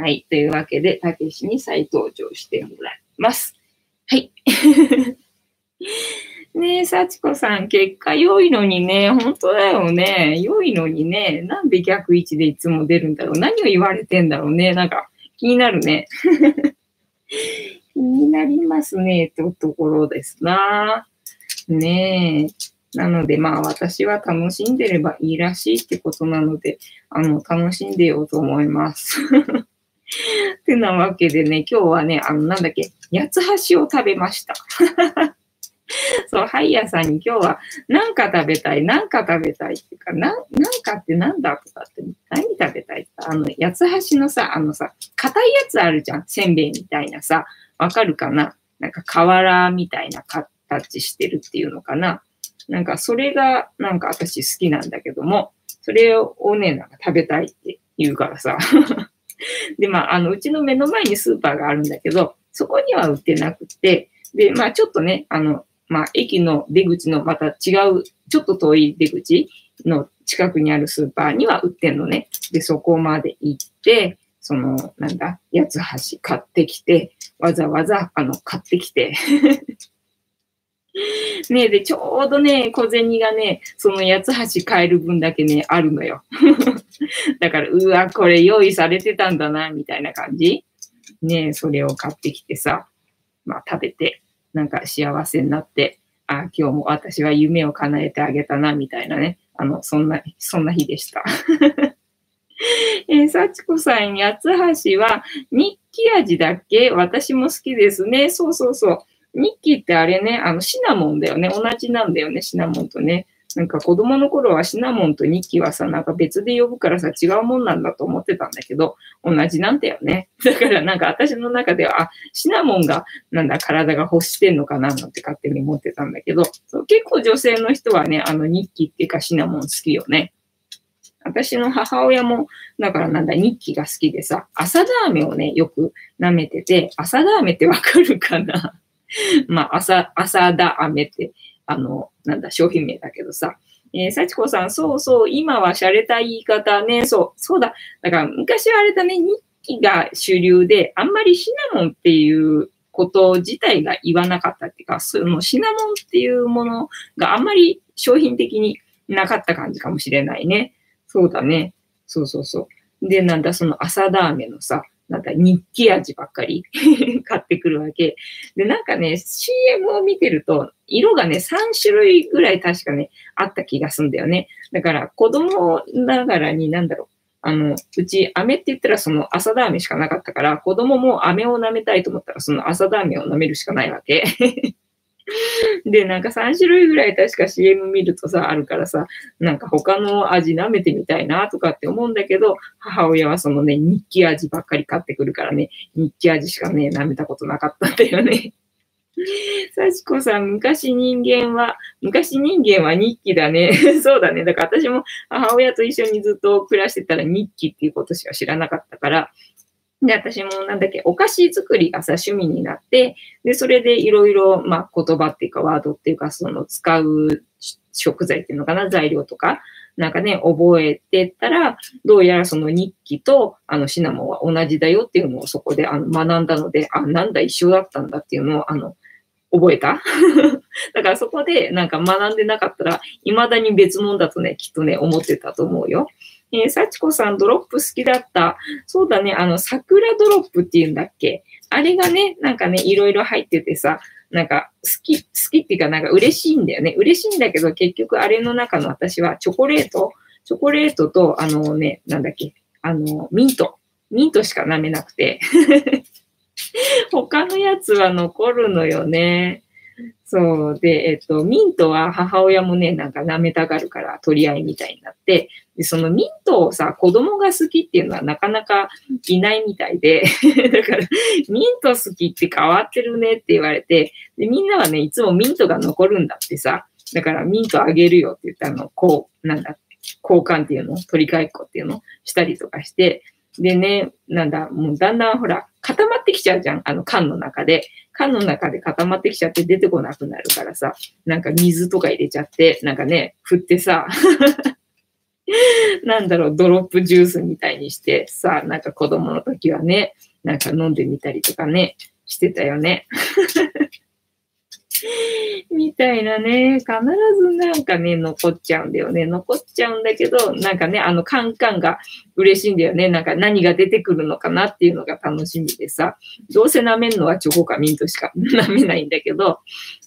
はい。というわけで、たけしに再登場してもらいます。はい。ねえ、幸子さん、結果良いのにね、本当だよね。良いのにね、なんで逆位置でいつも出るんだろう。何を言われてんだろうね。なんか、気になるね。気になりますね、ってところですな。ねえ。なので、まあ、私は楽しんでればいいらしいってことなので、あの、楽しんでようと思います。っ てなわけでね、今日はね、あの、なんだっけ、八つ橋を食べました。そう、ハイヤーさんに今日は何か食べたい、何か食べたいっていうか、な、なんかってなんだとかって、何食べたいって、あの、八つ橋のさ、あのさ、硬いやつあるじゃん。せんべいみたいなさ、わかるかな？なんか瓦みたいな形してるっていうのかな？なんかそれがなんか私好きなんだけども、それをね、なんか食べたいって言うからさ。で、まあ、あの、うちの目の前にスーパーがあるんだけど、そこには売ってなくて、で、まあ、ちょっとね、あの、まあ、駅の出口のまた違う、ちょっと遠い出口の近くにあるスーパーには売ってんのね。で、そこまで行って、その、なんだ、八つ橋買ってきて、わざわざ、あの、買ってきてねえで、ちょうどね、小銭がね、その八つ橋買える分だけね、あるのよ。だから、うわ、これ用意されてたんだな、みたいな感じ。ねそれを買ってきてさ、まあ食べて、なんか幸せになって、あ、今日も私は夢を叶えてあげたな、みたいなね。あの、そんな、そんな日でした。えー、幸子さん、八つ橋は日記味だっけ？私も好きですね。そうそうそう。ニッキってあれね、あの、シナモンだよね。同じなんだよね、シナモンとね。なんか子供の頃はシナモンとニッキーはさ、なんか別で呼ぶからさ、違うもんなんだと思ってたんだけど、同じなんだよね。だからなんか私の中では、あ、シナモンが、なんだ、体が欲してんのかななんて勝手に思ってたんだけど、結構女性の人はね、あのニッキっていうかシナモン好きよね。私の母親も、だからなんだ、日記が好きでさ、朝ダーメをね、よく舐めてて、朝ダーメってわかるかな まあ、朝、朝ダーメって、あの、なんだ、商品名だけどさ。えー、幸子さん、そうそう、今は洒落た言い方ね、そう、そうだ。だから昔はあれだね、日記が主流で、あんまりシナモンっていうこと自体が言わなかったっていうか、そのシナモンっていうものがあんまり商品的になかった感じかもしれないね。そうだね。そうそうそう。で、なんだ、その朝ダーメのさ、なんか日記味ばっかり 買ってくるわけ。で、なんかね、CM を見てると、色がね、3種類ぐらい確かね、あった気がすんだよね。だから、子供ながらになんだろう。あの、うち、飴って言ったらその朝だ飴しかなかったから、子供も飴を舐めたいと思ったら、その朝だ飴を舐めるしかないわけ。で、なんか3種類ぐらい確か CM 見るとさ、あるからさ、なんか他の味舐めてみたいなとかって思うんだけど、母親はそのね、日記味ばっかり買ってくるからね、日記味しかね、舐めたことなかったんだよね。幸子さん、昔人間は、昔人間は日記だね。そうだね。だから私も母親と一緒にずっと暮らしてたら日記っていうことしか知らなかったから、で、私もなんだっけ、お菓子作りがさ、趣味になって、で、それでいろいろ、まあ、言葉っていうか、ワードっていうか、その使う食材っていうのかな、材料とか、なんかね、覚えてったら、どうやらその日記と、あの、シナモンは同じだよっていうのをそこであの学んだので、あ、なんだ、一緒だったんだっていうのを、あの、覚えた？だからそこでなんか学んでなかったら、未だに別物だとね、きっとね、思ってたと思うよ。えー、幸子さん、ドロップ好きだった。そうだね、あの、桜ドロップっていうんだっけ？あれがね、なんかね、いろいろ入っててさ、なんか、好き、好きっていうか、なんか嬉しいんだよね。嬉しいんだけど、結局あれの中の私はチョコレート、チョコレートと、あのね、なんだっけ、あの、ミント。ミントしか舐めなくて。他のやつは残るのよね。そう。で、えっと、ミントは母親もね、なんか舐めたがるから取り合いみたいになって、で、そのミントをさ、子供が好きっていうのはなかなかいないみたいで、だから、ミント好きって変わってるねって言われて、で、みんなはね、いつもミントが残るんだってさ、だからミントあげるよって言ったの、こう、なんだ、交換っていうの、取り替えっこっていうのしたりとかして、でね、なんだ、もうだんだんほら、固まってきちゃうじゃん。あの缶の中で。缶の中で固まってきちゃって出てこなくなるからさ、なんか水とか入れちゃって、なんかね、振ってさ、なんだろう、ドロップジュースみたいにしてさ、なんか子供の時はね、なんか飲んでみたりとかね、してたよね。みたいなね、必ずなんかね、残っちゃうんだよね。残っちゃうんだけど、なんかね、あのカンカンが嬉しいんだよね。なんか何が出てくるのかなっていうのが楽しみでさ、どうせ舐めんのはチョコかミントしか 舐めないんだけど、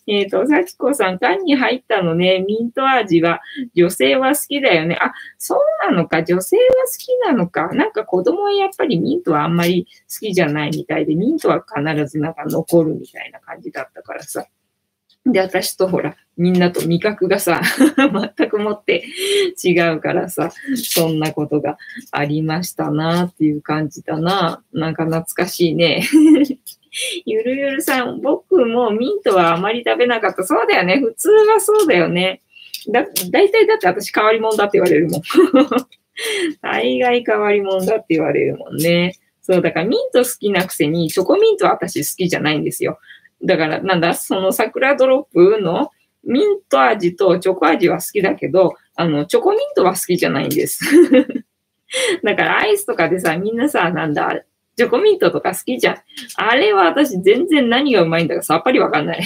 えっ、ー、と、幸子さん、缶に入ったのね、ミント味は女性は好きだよね。あ、そうなのか、女性は好きなのか。なんか子供はやっぱりミントはあんまり好きじゃないみたいで、ミントは必ずなんか残るみたいな感じだったからさ。で、私とほら、みんなと味覚がさ、全くもって違うからさ、そんなことがありましたなっていう感じだな。なんか懐かしいね。ゆるゆるさん、僕もミントはあまり食べなかった。そうだよね。普通はそうだよね。だ、大体だって私変わり者だって言われるもん。大概変わり者だって言われるもんね。そう、だからミント好きなくせに、チョコミントは私好きじゃないんですよ。だから、なんだ、その桜ドロップのミント味とチョコ味は好きだけど、あの、チョコミントは好きじゃないんです。だからアイスとかでさ、みんなさ、なんだ、チョコミントとか好きじゃん。あれは私全然何がうまいんだかさっぱりわかんない。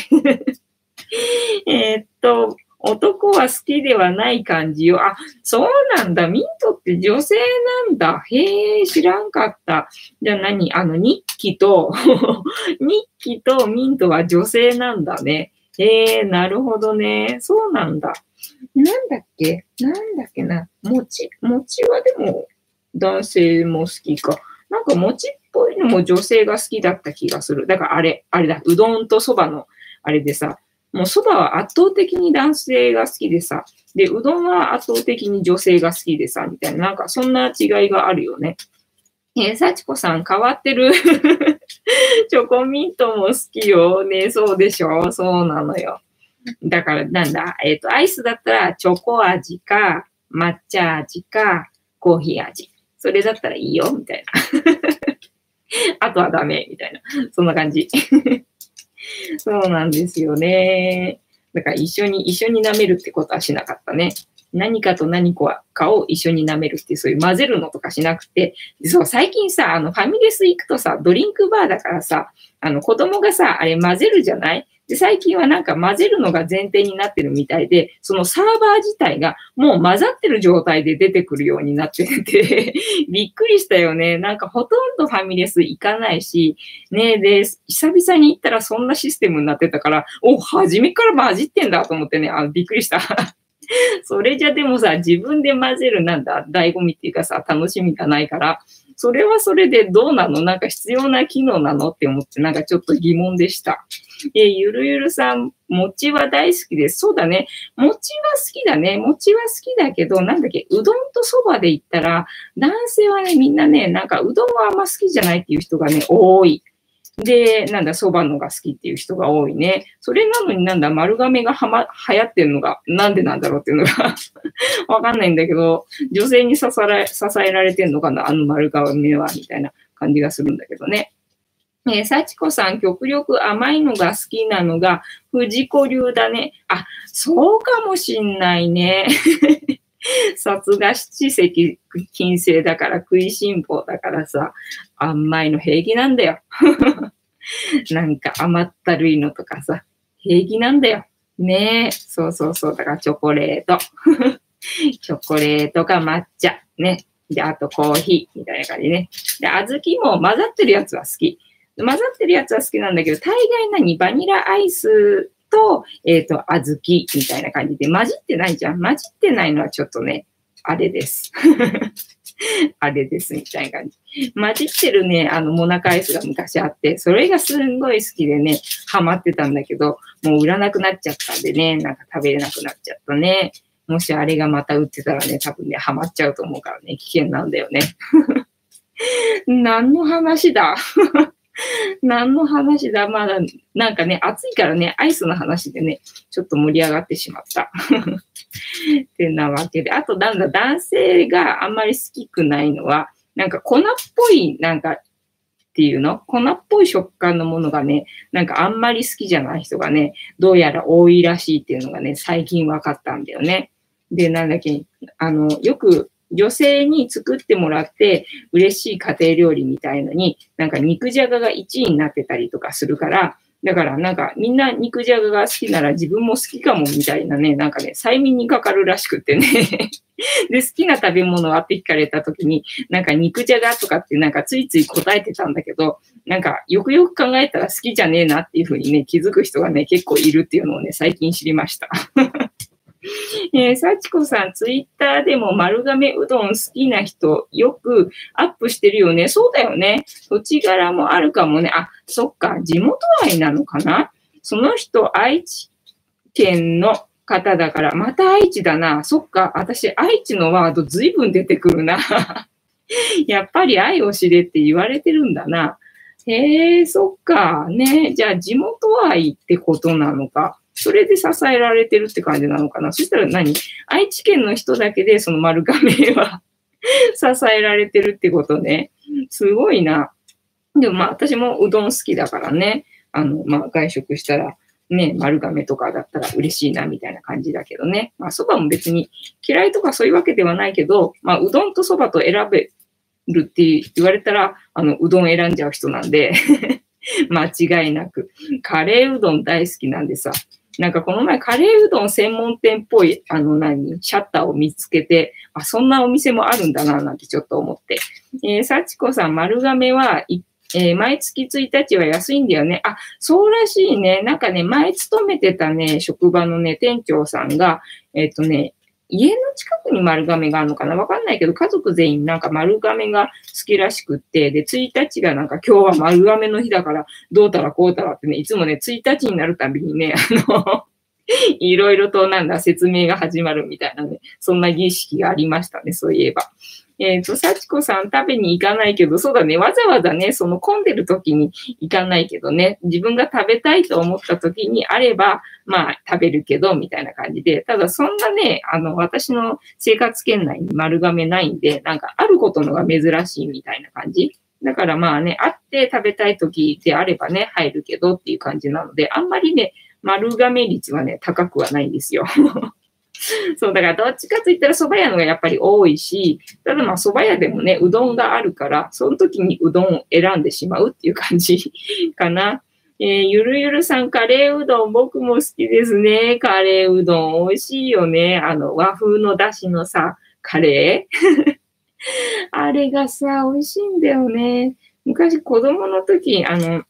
えっと、男は好きではない感じよ。あ、そうなんだ。ミントって女性なんだ。へえ、知らんかった。じゃあ何？あの、日記と 日記とミントは女性なんだね。へえ、なるほどね。そうなんだ。なんだっけ？なんだっけな？餅餅はでも男性も好きか。なんか餅っぽいのも女性が好きだった気がする。だからあれ、あれだ。うどんとそばのあれでさ、もう蕎麦は圧倒的に男性が好きでさ、で、うどんは圧倒的に女性が好きでさ、みたいな、なんかそんな違いがあるよね。えー、幸子さん変わってる？チョコミントも好きよ。ね、そうでしょ？そうなのよ。だから、なんだ、えっ、ー、と、アイスだったら、チョコ味か、抹茶味か、コーヒー味。それだったらいいよ、みたいな。あとはダメ、みたいな。そんな感じ。そうなんですよね。だから一緒に、一緒に舐めるってことはしなかったね。何かと何かを一緒に舐めるっていう、そういう混ぜるのとかしなくて、そう、最近さ、あの、ファミレス行くとさ、ドリンクバーだからさ、あの、子供がさ、あれ混ぜるじゃない？で、最近はなんか混ぜるのが前提になってるみたいで、そのサーバー自体がもう混ざってる状態で出てくるようになってて びっくりしたよね。なんかほとんどファミレス行かないし、ねで、久々に行ったらそんなシステムになってたから、お、初めから混じってんだと思ってね、あびっくりした それじゃでもさ、自分で混ぜるなんだ、醍醐味っていうかさ、楽しみがないから、それはそれでどうなの？なんか必要な機能なの？って思って、なんかちょっと疑問でした。えゆるゆるさん、餅は大好きです。そうだね。餅は好きだね。餅は好きだけど、なんだっけ、うどんとそばで言ったら、男性はね、みんなね、なんかうどんはあんま好きじゃないっていう人がね、多い。で、なんだ、蕎麦のが好きっていう人が多いね。それなのになんだ、丸亀がはま、流行ってるのが、なんでなんだろうっていうのが わかんないんだけど、女性に支え支えられてんのかな、あの丸亀は、みたいな感じがするんだけどね。えー、幸子さん、極力甘いのが好きなのが、藤子流だね。あ、そうかもしんないね。さすが七石金星だから食いしん坊だからさ、甘いの平気なんだよ。なんか甘ったるいのとかさ、平気なんだよ。ねえ。そうそうそう。だからチョコレート。チョコレートか抹茶。ね。で、あとコーヒーみたいな感じね。で、小豆も混ざってるやつは好き。混ざってるやつは好きなんだけど、大概何？バニラアイスと、えっ、ー、と、小豆みたいな感じで、混じってないじゃん。混じってないのはちょっとね、あれです。あれです、みたいな感じ。混じってるね、あの、モナカアイスが昔あって、それがすんごい好きでね、ハマってたんだけど、もう売らなくなっちゃったんでね、なんか食べれなくなっちゃったね。もしあれがまた売ってたらね、多分ね、ハマっちゃうと思うからね、危険なんだよね。何の話だ？何の話だ？まだ、なんかね、暑いからね、アイスの話でね、ちょっと盛り上がってしまった。ってなわけで。あと、なんだ、男性があんまり好きくないのは、なんか粉っぽい、なんか、っていうの？粉っぽい食感のものがね、なんかあんまり好きじゃない人がね、どうやら多いらしいっていうのがね、最近分かったんだよね。で、なんだっけ、あの、よく女性に作ってもらって嬉しい家庭料理みたいのに、なんか肉じゃがが1位になってたりとかするから、だからなんかみんな肉じゃがが好きなら自分も好きかもみたいなね、なんかね、催眠にかかるらしくてね。で、好きな食べ物はって聞かれた時に、なんか肉じゃがとかってなんかついつい答えてたんだけど、なんかよくよく考えたら好きじゃねえなっていうふうにね、気づく人がね、結構いるっていうのをね、最近知りました。えー、幸子さん、ツイッターでも丸亀うどん好きな人、よくアップしてるよね。そうだよね。土地柄もあるかもね。あ、そっか。地元愛なのかな？その人、愛知県の方だから、また愛知だな。そっか。私、愛知のワードずいぶん出てくるな。やっぱり愛を知れって言われてるんだな。へえ、そっか。ねじゃあ地元愛ってことなのか。それで支えられてるって感じなのかな？そしたら何？愛知県の人だけでその丸亀は 支えられてるってことね。すごいな。でもまあ私もうどん好きだからね。あの、まあ外食したらね、丸亀とかだったら嬉しいなみたいな感じだけどね。まあ蕎麦も別に嫌いとかそういうわけではないけど、まあうどんと蕎麦と選べるって言われたら、あの、うどん選んじゃう人なんで 間違いなく。カレーうどん大好きなんでさ。なんかこの前カレーうどん専門店っぽい、あの何、シャッターを見つけて、あ、そんなお店もあるんだな、なんてちょっと思って。えー、幸子さん、丸亀は、えー、毎月1日は安いんだよね。あ、そうらしいね。なんかね、前勤めてたね、職場のね、店長さんが、えっ、ー、とね、家の近くに丸亀があるのかな？わかんないけど、家族全員なんか丸亀が好きらしくって、で、1日がなんか今日は丸亀の日だから、どうたらこうたらってね、いつもね、1日になるたびにね、あの いろいろとなんだ、説明が始まるみたいなね、そんな儀式がありましたね、そういえば。えっ、ー、と、幸子さん食べに行かないけど、そうだね、わざわざね、その混んでる時に行かないけどね、自分が食べたいと思った時にあれば、まあ食べるけど、みたいな感じで、ただそんなね、あの、私の生活圏内に丸亀ないんで、なんかあることのが珍しいみたいな感じ。だからまあね、会って食べたい時であればね、入るけどっていう感じなので、あんまりね、丸亀率はね、高くはないんですよ。そう、だからどっちかといったら蕎麦屋のがやっぱり多いし、ただまあ蕎麦屋でもね、うどんがあるから、その時にうどんを選んでしまうっていう感じ かな。えー、ゆるゆるさん、カレーうどん僕も好きですね。カレーうどん美味しいよね。あの、和風のだしのさ、カレー あれがさ、美味しいんだよね。昔子供の時、あの、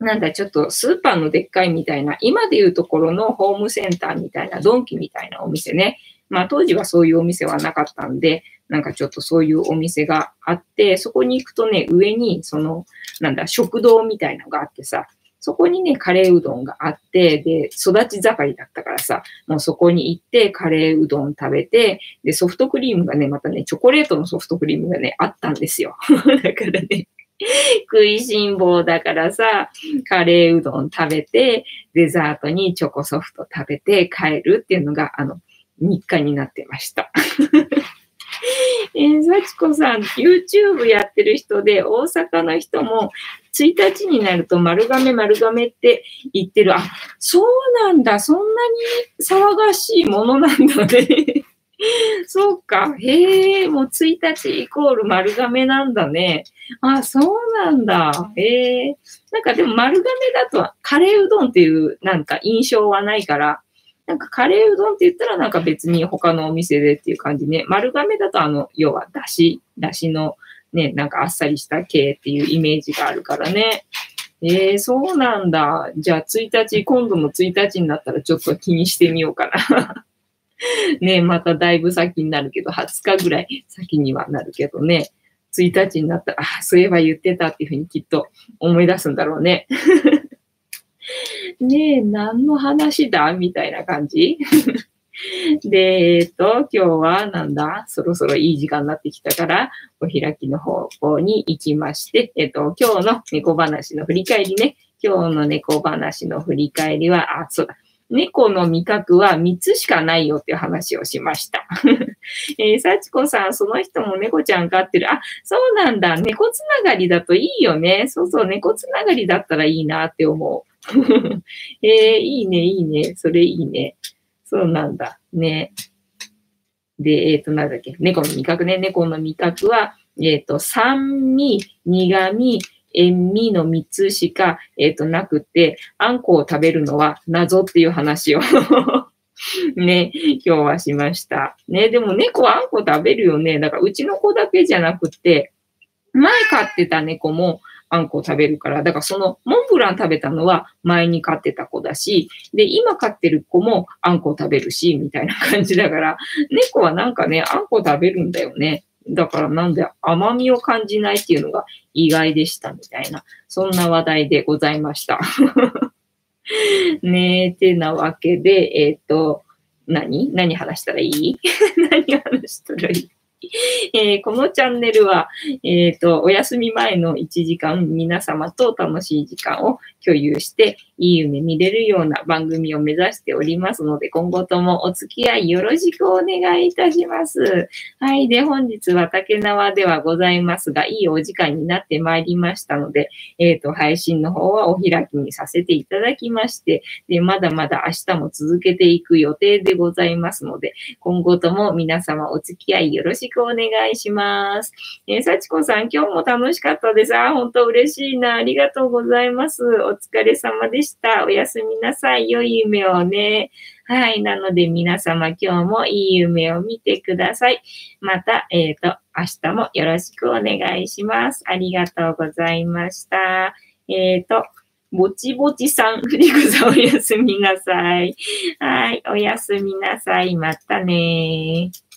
なんだ、ちょっとスーパーのでっかいみたいな、今でいうところのホームセンターみたいな、ドンキみたいなお店ね。まあ当時はそういうお店はなかったんで、なんかちょっとそういうお店があって、そこに行くとね、上にその、なんだ、食堂みたいなのがあってさ、そこにね、カレーうどんがあって、で、育ち盛りだったからさ、もうそこに行ってカレーうどん食べて、で、ソフトクリームがね、またね、チョコレートのソフトクリームがね、あったんですよ。だからね、食いしん坊だからさ、カレーうどん食べて、デザートにチョコソフト食べて帰るっていうのが、あの、日課になってました。えー、幸子さん、YouTube やってる人で、大阪の人も、1日になると丸亀丸亀って言ってる。あ、そうなんだ。そんなに騒がしいものなんだね。そうか。へえ、もう1日イコール丸亀なんだね。あ、そうなんだ。へえ。なんかでも丸亀だとカレーうどんっていうなんか印象はないから、なんかカレーうどんって言ったらなんか別に他のお店でっていう感じね。丸亀だとあの、要はだし、だしのね、なんかあっさりした系っていうイメージがあるからね。えー、そうなんだ。じゃあ1日、今度の1日になったらちょっと気にしてみようかな。ね、まただいぶ先になるけど、20日ぐらい先にはなるけどね、1日になったら、あ、そういえば言ってたっていうふうにきっと思い出すんだろうね。ねえ、何の話だみたいな感じ？で、えっ、と、今日はなんだ？そろそろいい時間になってきたから、お開きの方向に行きまして、えっ、と、今日の猫話の振り返りね。今日の猫話の振り返りは、あ、そうだ。猫の味覚は3つしかないよっていう話をしました。えー、幸子さん、その人も猫ちゃん飼ってる。あ、そうなんだ。猫つながりだといいよね。そうそう、猫つながりだったらいいなって思う。えー、いいね、いいね。それいいね。そうなんだ。ね。で、えっ、ー、と、なんだっけ。猫の味覚ね。猫の味覚は、えっ、ー、と、酸味、苦味、塩味の3つしか、えっ、ー、と、なくて、あんこを食べるのは謎っていう話を ね、今日はしました。ね、でも猫はあんこ食べるよね。だからうちの子だけじゃなくて、前飼ってた猫もあんこ食べるから、だからそのモンブラン食べたのは前に飼ってた子だし、で、今飼ってる子もあんこ食べるし、みたいな感じだから、猫はなんかね、あんこ食べるんだよね。だからなんで甘みを感じないっていうのが意外でしたみたいな、そんな話題でございました。ねえ、てなわけで、えっ、ー、と、何？何話したらいい？何話したらいい？えー、このチャンネルは、えっ、ー、と、お休み前の1時間、皆様と楽しい時間を共有して、いい夢見れるような番組を目指しておりますので、今後ともお付き合いよろしくお願いいたします。はい。で、本日は竹縄ではございますが、いいお時間になってまいりましたので、えっ、ー、と、配信の方はお開きにさせていただきまして、で、まだまだ明日も続けていく予定でございますので、今後とも皆様お付き合いよろしくお願いします。えー、幸子さん、今日も楽しかったです。あ、本当嬉しいな。ありがとうございます。お疲れ様でした。おやすみなさい。良い夢をね。はい。なので皆様今日もいい夢を見てください。また、えっ、ー、と、明日もよろしくお願いします。ありがとうございました。えっ、ー、と、ぼちぼちさん、藤子さんおやすみなさい。はい、おやすみなさい。またねー。